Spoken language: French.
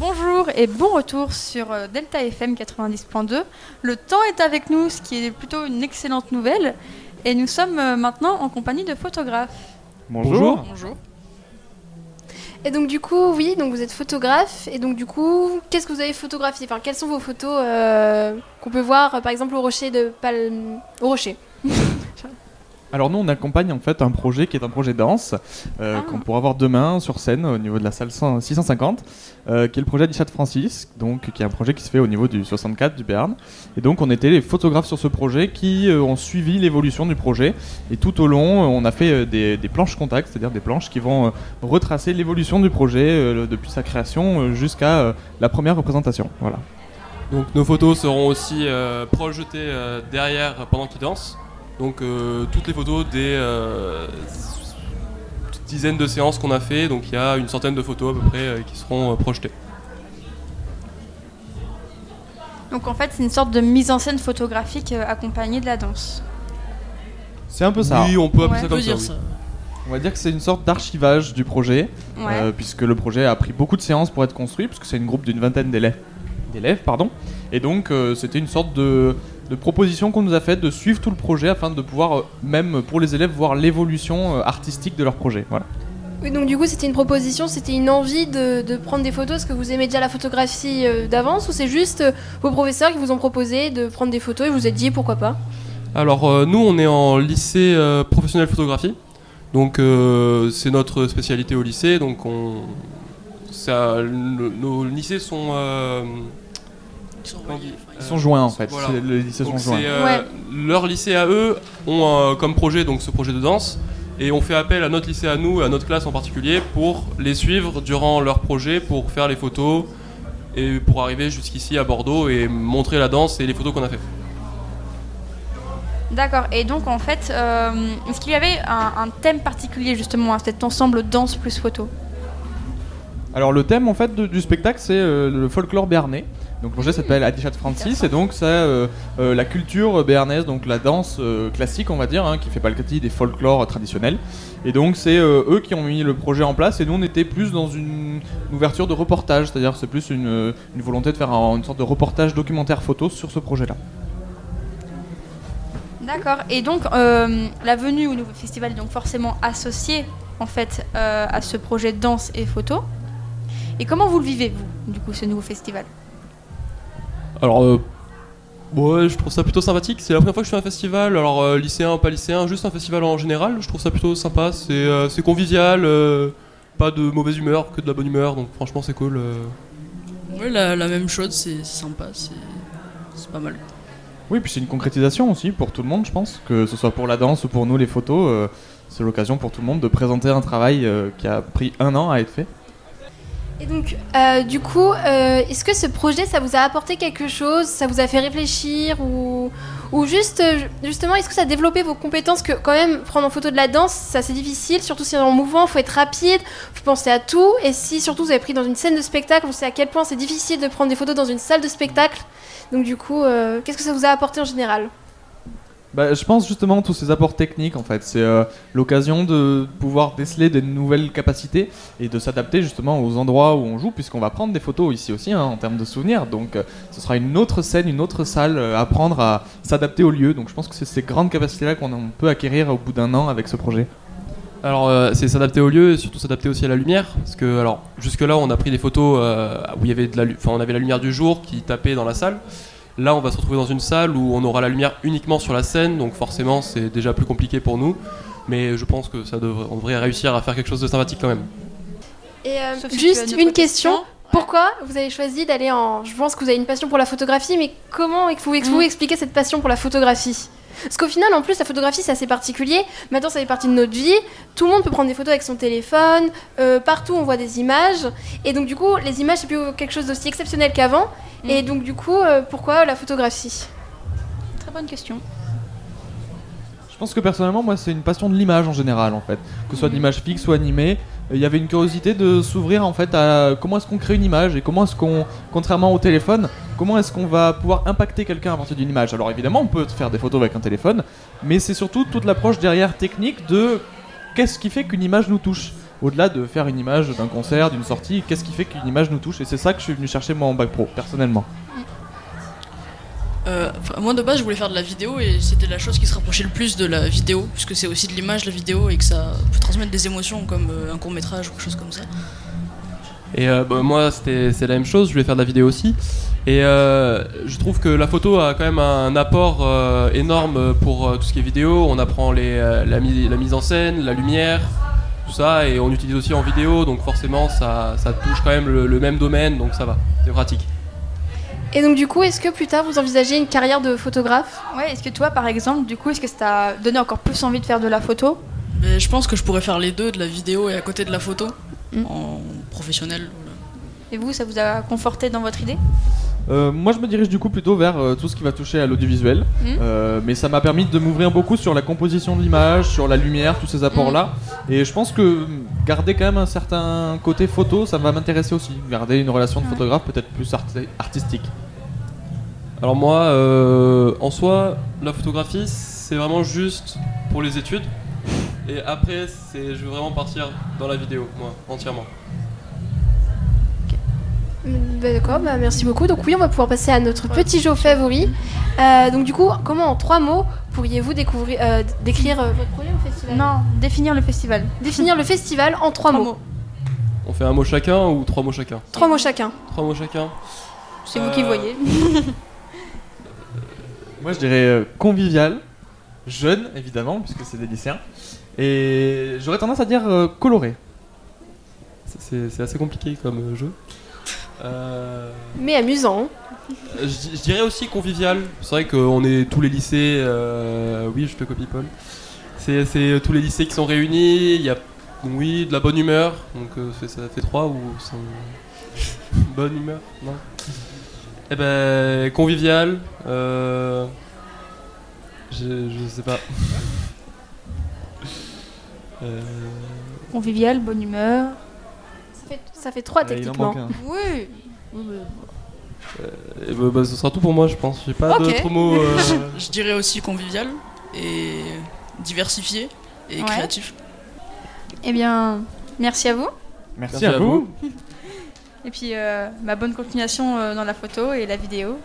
bonjour et bon retour sur euh, Delta FM 90.2. Le temps est avec nous, ce qui est plutôt une excellente nouvelle. Et nous sommes euh, maintenant en compagnie de photographes. Bonjour. Bonjour. Et donc du coup, oui, donc vous êtes photographe. Et donc du coup, qu'est-ce que vous avez photographié? Enfin, quelles sont vos photos euh, qu'on peut voir, par exemple, au rocher de Palme, au rocher Alors nous on accompagne en fait un projet qui est un projet danse euh, Ah. qu'on pourra voir demain sur scène au niveau de la salle 100 650 euh, qui est le projet d'Ichat Francis donc qui est un projet qui se fait au niveau du 64 du Berne et donc on était les photographes sur ce projet qui euh, ont suivi l'évolution du projet et tout au long on a fait des, des planches contact c'est-à-dire des planches qui vont euh, retracer l'évolution du projet euh, depuis sa création jusqu'à euh, la première représentation voilà. Donc nos photos seront aussi euh, projetées euh, derrière pendant qu'ils dansent. Donc euh, toutes les photos des euh, dizaines de séances qu'on a fait, donc il y a une centaine de photos à peu près euh, qui seront euh, projetées. Donc en fait, c'est une sorte de mise en scène photographique accompagnée de la danse. C'est un peu ça. Oui, on peut appeler Ouais. ça comme ça. dire oui. ça. On va dire que c'est une sorte d'archivage du projet Ouais. Euh, puisque le projet a pris beaucoup de séances pour être construit, puisque c'est une groupe d'une vingtaine d'élèves. D'élèves pardon. Et donc euh, c'était une sorte de, de proposition qu'on nous a faite de suivre tout le projet afin de pouvoir, euh, même pour les élèves, voir l'évolution euh, artistique de leur projet. Voilà. Oui, donc du coup, c'était une proposition, c'était une envie de, de prendre des photos. Est-ce que vous aimez déjà la photographie euh, d'avance ou c'est juste euh, vos professeurs qui vous ont proposé de prendre des photos et vous vous êtes dit pourquoi pas? Alors euh, nous on est en lycée euh, professionnel photographie. Donc euh, c'est notre spécialité au lycée. Donc on, ça, le- nos lycées sont euh, Ils sont dit Ils sont joints en fait. Voilà. Les lycées sont joints. euh, Ouais. Leur lycée à eux ont euh, comme projet donc ce projet de danse et on fait appel à notre lycée à nous, à notre classe en particulier, pour les suivre durant leur projet, pour faire les photos et pour arriver jusqu'ici à Bordeaux et montrer la danse et les photos qu'on a fait. D'accord. Et donc en fait, euh, est-ce qu'il y avait un, un thème particulier justement à cet ensemble danse plus photo? Alors le thème en fait de- du spectacle c'est euh, le folklore béarnais. Donc le projet s'appelle Adichat Francis et donc c'est euh, euh, la culture béarnaise, donc la danse classique on va dire, hein, qui fait partie des folklores traditionnels. Et donc c'est eux qui ont mis le projet en place et nous on était plus dans une ouverture de reportage, c'est-à-dire c'est plus une, une volonté de faire un- une sorte de reportage documentaire photo sur ce projet-là. D'accord. Et donc la venue au nouveau festival est donc forcément associée en fait à ce projet danse et photo. Et comment vous le vivez vous, du coup, ce nouveau festival? Alors, euh, ouais, je trouve ça plutôt sympathique. C'est la première fois que je fais un festival. Alors, euh, lycéen, pas lycéen, juste un festival en général. Je trouve ça plutôt sympa. C'est euh, convivial, euh, pas de mauvaise humeur, que de la bonne humeur. Donc, franchement, c'est cool. euh. Ouais, la, la même chose, c'est sympa, c'est c'est pas mal. Oui, puis c'est une concrétisation aussi pour tout le monde, je pense, que ce soit pour la danse ou pour nous les photos. euh, c'est l'occasion pour tout le monde de présenter un travail euh, qui a pris un an à être fait. Et donc, euh, du coup, euh, est-ce que ce projet, ça vous a apporté quelque chose? Ça vous a fait réfléchir Ou, juste, justement, est-ce que ça a développé vos compétences? Que quand même, prendre en photo de la danse, c'est assez difficile, surtout si c'est en mouvement, faut être rapide, faut penser à tout. Et si surtout vous avez pris dans une scène de spectacle, on sait à quel point c'est difficile de prendre des photos dans une salle de spectacle. Donc du coup, euh, qu'est-ce que ça vous a apporté en général? Bah, je pense justement tous ces apports techniques en fait, c'est euh, l'occasion de pouvoir déceler des nouvelles capacités et de s'adapter justement aux endroits où on joue puisqu'on va prendre des photos ici aussi hein, en termes de souvenirs. Donc euh, ce sera une autre scène, une autre salle, euh, apprendre à s'adapter au lieu. Donc je pense que c'est ces grandes capacités-là qu'on on peut acquérir au bout d'un an avec ce projet. Alors, euh, c'est s'adapter au lieu et surtout s'adapter aussi à la lumière. Parce que, alors, jusque-là, on a pris des photos où il y avait de enfin, on avait la lumière du jour qui tapait dans la salle. Là, on va se retrouver dans une salle où on aura la lumière uniquement sur la scène, donc forcément, c'est déjà plus compliqué pour nous. Mais je pense que ça devrait, on devrait réussir à faire quelque chose de sympathique quand même. Et euh, juste une question. question. Pourquoi vous avez choisi d'aller en... Je pense que vous avez une passion pour la photographie, mais comment pouvez-vous Mm. expliquer cette passion pour la photographie? Parce qu'au final, en plus, la photographie, c'est assez particulier. Maintenant, ça fait partie de notre vie. Tout le monde peut prendre des photos avec son téléphone. Euh, partout, on voit des images. Et donc, du coup, les images, c'est plus quelque chose d'aussi exceptionnel qu'avant. Mm. Et donc, du coup, euh, pourquoi la photographie? Très bonne question. Je pense que personnellement, moi, c'est une passion de l'image en général, en fait. Que ce soit de l'image fixe ou animée, il y avait une curiosité de s'ouvrir en fait à comment est-ce qu'on crée une image et comment est-ce qu'on, contrairement au téléphone, comment est-ce qu'on va pouvoir impacter quelqu'un à partir d'une image. Alors évidemment, on peut faire des photos avec un téléphone, mais c'est surtout toute l'approche derrière technique de qu'est-ce qui fait qu'une image nous touche. au-delà de faire une image d'un concert, d'une sortie, qu'est-ce qui fait qu'une image nous touche? Et c'est ça que je suis venu chercher moi en bac pro, personnellement. Euh, moi de base je voulais faire de la vidéo et c'était la chose qui se rapprochait le plus de la vidéo puisque c'est aussi de l'image la vidéo et que ça peut transmettre des émotions comme euh, un court métrage ou quelque chose comme ça. Et euh, bah, moi, c'est la même chose. Je voulais faire de la vidéo aussi. Et euh, je trouve que la photo a quand même un apport euh, énorme pour tout ce qui est vidéo. On apprend les, la, mi- la mise en scène, la lumière, tout ça, et on utilise aussi en vidéo. Donc forcément, ça, ça touche quand même le même domaine, donc ça va. C'est pratique. Et donc du coup, est-ce que plus tard vous envisagez une carrière de photographe? Ouais, est-ce que toi, par exemple, du coup, est-ce que ça t'a donné encore plus envie de faire de la photo? Mais je pense que je pourrais faire les deux, de la vidéo et à côté de la photo, Mm. en professionnel. Et vous, ça vous a conforté dans votre idée? Euh, moi, je me dirige du coup plutôt vers euh, tout ce qui va toucher à l'audiovisuel. Mhm. Euh, mais ça m'a permis de m'ouvrir beaucoup sur la composition de l'image, sur la lumière, tous ces apports-là. Et je pense que garder quand même un certain côté photo, ça va m'intéresser aussi. Garder une relation de Ouais. photographe peut-être plus arti- artistique. Alors moi, euh, en soi, la photographie, c'est vraiment juste pour les études. Et après, c'est, je veux vraiment partir dans la vidéo, moi, entièrement. Bah, D'accord, bah, merci beaucoup. Donc oui, on va pouvoir passer à notre petit jeu favori. Euh, donc du coup, comment en trois mots pourriez-vous découvrir, euh, décrire euh, votre projet au festival? Non, définir le festival. Définir le festival en trois mots. On fait un mot chacun ou trois mots chacun? Trois mots chacun. Trois mots chacun C'est vous qui voyez. Moi, je dirais convivial, jeune évidemment, puisque c'est des lycéens. Et j'aurais tendance à dire coloré. C'est, assez compliqué comme jeu. Euh, Mais amusant. je, di- je dirais aussi convivial. C'est vrai qu'on est tous les lycées. euh, oui, je te copie, Paul. C'est, tous les lycées qui sont réunis. Il y a, oui, de la bonne humeur. Donc euh, ça fait trois ou c'est bonne humeur Non? Eh ben, convivial. Euh, je, je sais pas. Euh, Convivial, bonne humeur. Ça fait, ça fait trois Ouais, il en techniquement. manque un. Oui. eh ben, bah, ce sera tout pour moi, je pense. J'ai pas Ok. d'autres mots. euh, Je dirais aussi convivial et diversifié et Ouais. créatif. Eh bien, merci à vous. Merci, Merci à, à vous. Et puis, euh, ma bonne continuation euh, dans la photo et la vidéo.